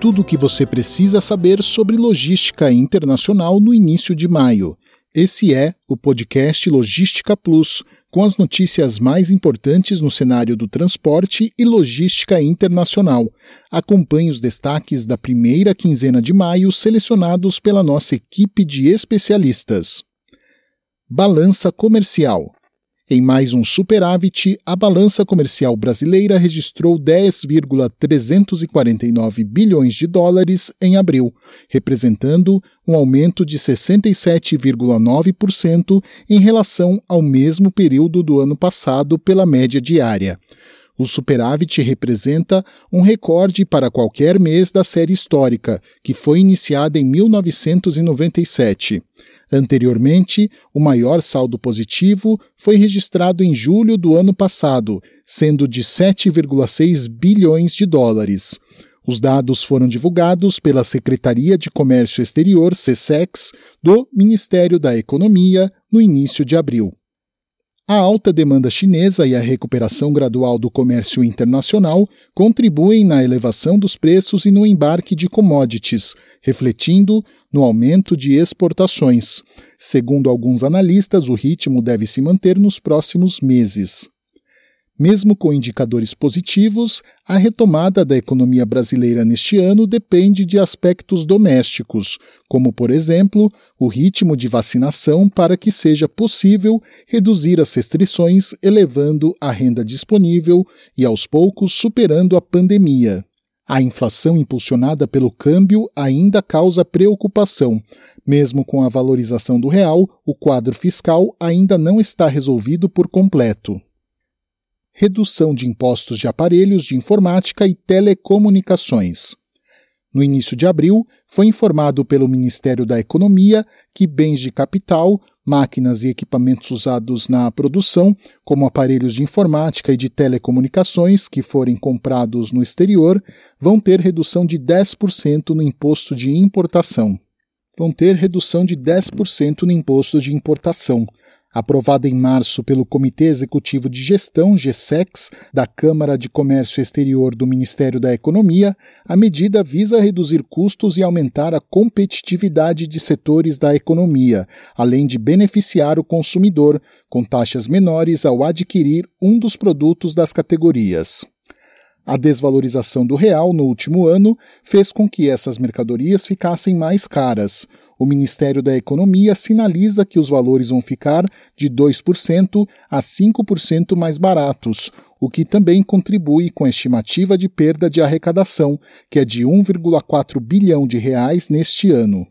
tudo o que você precisa saber sobre logística internacional no início de maio. Esse é o podcast Logística Plus, com as notícias mais importantes no cenário do transporte e logística internacional. Acompanhe os destaques da primeira quinzena de maio selecionados pela nossa equipe de especialistas. Balança comercial. Em mais um superávit, a balança comercial brasileira registrou 10,349 bilhões de dólares em abril, representando um aumento de 67,9% em relação ao mesmo período do ano passado pela média diária. O superávit representa um recorde para qualquer mês da série histórica, que foi iniciada em 1997. Anteriormente, o maior saldo positivo foi registrado em julho do ano passado, sendo de 7,6 bilhões de dólares. Os dados foram divulgados pela Secretaria de Comércio Exterior, SESEX, do Ministério da Economia, no início de abril. A alta demanda chinesa e a recuperação gradual do comércio internacional contribuem na elevação dos preços e no embarque de commodities, refletindo no aumento de exportações. Segundo alguns analistas, o ritmo deve se manter nos próximos meses. Mesmo com indicadores positivos, a retomada da economia brasileira neste ano depende de aspectos domésticos, como, por exemplo, o ritmo de vacinação para que seja possível reduzir as restrições, elevando a renda disponível e, aos poucos, superando a pandemia. A inflação impulsionada pelo câmbio ainda causa preocupação. Mesmo com a valorização do real, o quadro fiscal ainda não está resolvido por completo redução de impostos de aparelhos de informática e telecomunicações. No início de abril, foi informado pelo Ministério da Economia que bens de capital, máquinas e equipamentos usados na produção, como aparelhos de informática e de telecomunicações que forem comprados no exterior, vão ter redução de 10% no imposto de importação. Vão ter redução de 10% no imposto de importação, Aprovada em março pelo Comitê Executivo de Gestão, GSEX, da Câmara de Comércio Exterior do Ministério da Economia, a medida visa reduzir custos e aumentar a competitividade de setores da economia, além de beneficiar o consumidor, com taxas menores ao adquirir um dos produtos das categorias. A desvalorização do real no último ano fez com que essas mercadorias ficassem mais caras. O Ministério da Economia sinaliza que os valores vão ficar de 2% a 5% mais baratos, o que também contribui com a estimativa de perda de arrecadação, que é de 1,4 bilhão de reais neste ano.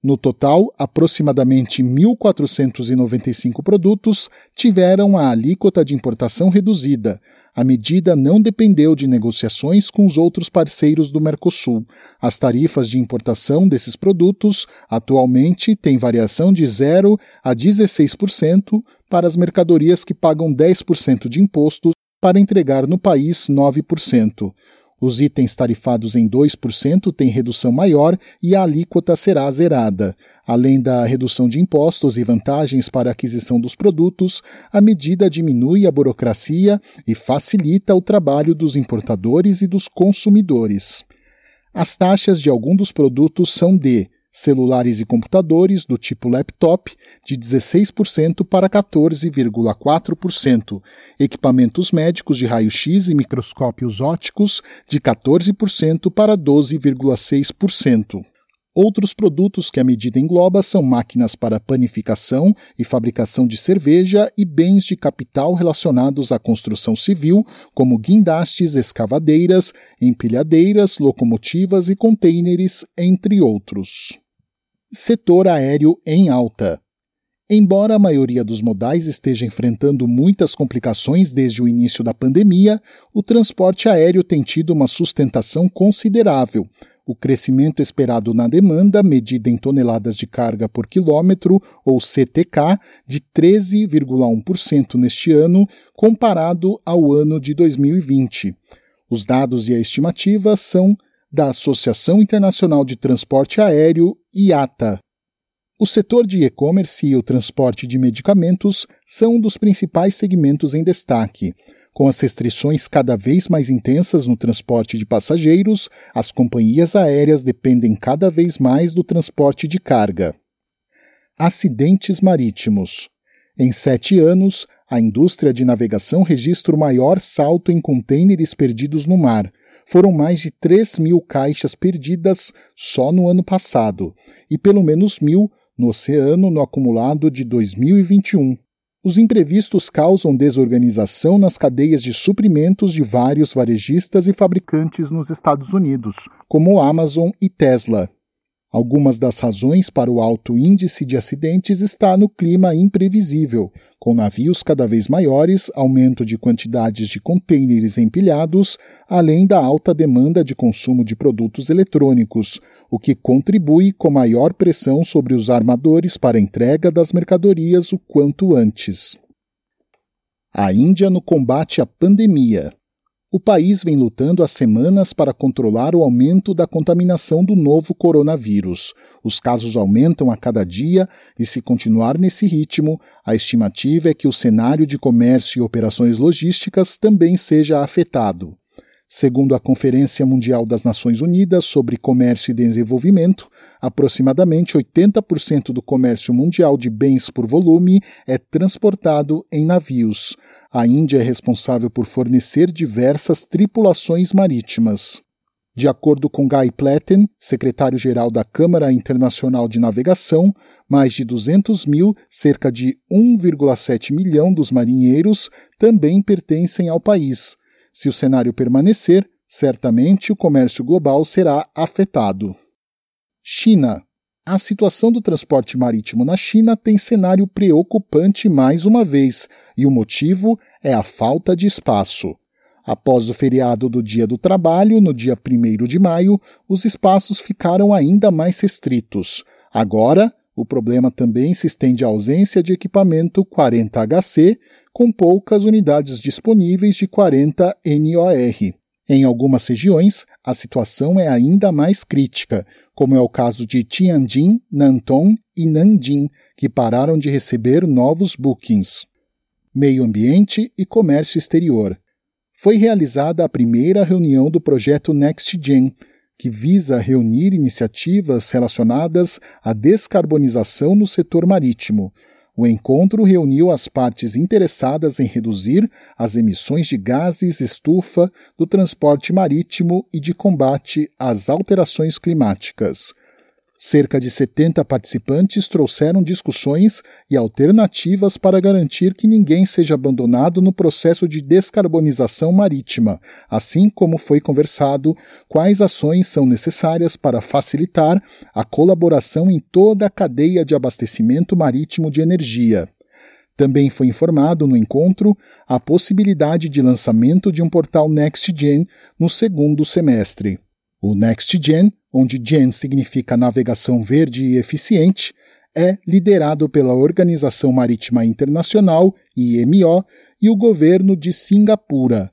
No total, aproximadamente 1.495 produtos tiveram a alíquota de importação reduzida. A medida não dependeu de negociações com os outros parceiros do Mercosul. As tarifas de importação desses produtos atualmente têm variação de 0 a 16% para as mercadorias que pagam 10% de imposto para entregar no país 9%. Os itens tarifados em 2% têm redução maior e a alíquota será zerada. Além da redução de impostos e vantagens para a aquisição dos produtos, a medida diminui a burocracia e facilita o trabalho dos importadores e dos consumidores. As taxas de algum dos produtos são de celulares e computadores do tipo laptop de 16% para 14,4%, equipamentos médicos de raio-x e microscópios ópticos de 14% para 12,6%. Outros produtos que a medida engloba são máquinas para panificação e fabricação de cerveja e bens de capital relacionados à construção civil, como guindastes, escavadeiras, empilhadeiras, locomotivas e contêineres, entre outros. Setor aéreo em alta. Embora a maioria dos modais esteja enfrentando muitas complicações desde o início da pandemia, o transporte aéreo tem tido uma sustentação considerável. O crescimento esperado na demanda, medida em toneladas de carga por quilômetro, ou CTK, de 13,1% neste ano, comparado ao ano de 2020. Os dados e a estimativa são da Associação Internacional de Transporte Aéreo, IATA. O setor de e-commerce e o transporte de medicamentos são um dos principais segmentos em destaque. Com as restrições cada vez mais intensas no transporte de passageiros, as companhias aéreas dependem cada vez mais do transporte de carga. Acidentes marítimos. Em sete anos, a indústria de navegação registra o maior salto em contêineres perdidos no mar. Foram mais de 3 mil caixas perdidas só no ano passado, e pelo menos mil no oceano no acumulado de 2021. Os imprevistos causam desorganização nas cadeias de suprimentos de vários varejistas e fabricantes nos Estados Unidos, como Amazon e Tesla. Algumas das razões para o alto índice de acidentes está no clima imprevisível, com navios cada vez maiores, aumento de quantidades de contêineres empilhados, além da alta demanda de consumo de produtos eletrônicos, o que contribui com maior pressão sobre os armadores para a entrega das mercadorias o quanto antes. A Índia no combate à pandemia. O país vem lutando há semanas para controlar o aumento da contaminação do novo coronavírus. Os casos aumentam a cada dia e, se continuar nesse ritmo, a estimativa é que o cenário de comércio e operações logísticas também seja afetado. Segundo a Conferência Mundial das Nações Unidas sobre Comércio e Desenvolvimento, aproximadamente 80% do comércio mundial de bens por volume é transportado em navios. A Índia é responsável por fornecer diversas tripulações marítimas. De acordo com Guy Platten, secretário-geral da Câmara Internacional de Navegação, mais de 200 mil, cerca de 1,7 milhão dos marinheiros, também pertencem ao país. Se o cenário permanecer, certamente o comércio global será afetado. China. A situação do transporte marítimo na China tem cenário preocupante mais uma vez, e o motivo é a falta de espaço. Após o feriado do Dia do Trabalho, no dia 1 de maio, os espaços ficaram ainda mais restritos. Agora, o problema também se estende à ausência de equipamento 40HC, com poucas unidades disponíveis de 40 NOR. Em algumas regiões, a situação é ainda mais crítica, como é o caso de Tianjin, Nantong e Nanjing, que pararam de receber novos bookings. Meio Ambiente e Comércio Exterior. Foi realizada a primeira reunião do projeto NextGen, que visa reunir iniciativas relacionadas à descarbonização no setor marítimo. O encontro reuniu as partes interessadas em reduzir as emissões de gases estufa do transporte marítimo e de combate às alterações climáticas. Cerca de 70 participantes trouxeram discussões e alternativas para garantir que ninguém seja abandonado no processo de descarbonização marítima, assim como foi conversado quais ações são necessárias para facilitar a colaboração em toda a cadeia de abastecimento marítimo de energia. Também foi informado no encontro a possibilidade de lançamento de um portal NextGen no segundo semestre. O NextGen onde GEN significa navegação verde e eficiente, é liderado pela Organização Marítima Internacional, IMO, e o governo de Singapura.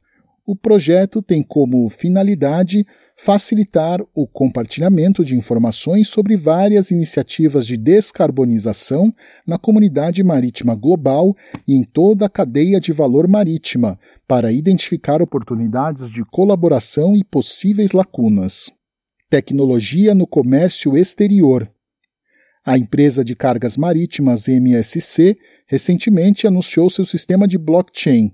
O projeto tem como finalidade facilitar o compartilhamento de informações sobre várias iniciativas de descarbonização na comunidade marítima global e em toda a cadeia de valor marítima, para identificar oportunidades de colaboração e possíveis lacunas. Tecnologia no comércio exterior. A empresa de cargas marítimas MSC recentemente anunciou seu sistema de blockchain.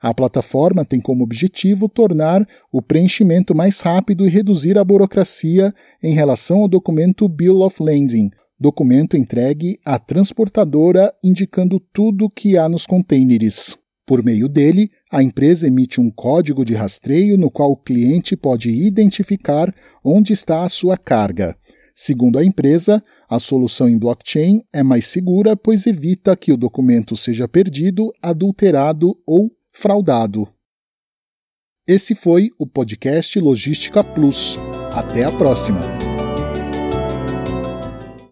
A plataforma tem como objetivo tornar o preenchimento mais rápido e reduzir a burocracia em relação ao documento Bill of Landing, documento entregue à transportadora indicando tudo o que há nos contêineres. Por meio dele, a empresa emite um código de rastreio no qual o cliente pode identificar onde está a sua carga. Segundo a empresa, a solução em blockchain é mais segura, pois evita que o documento seja perdido, adulterado ou fraudado. Esse foi o podcast Logística Plus. Até a próxima!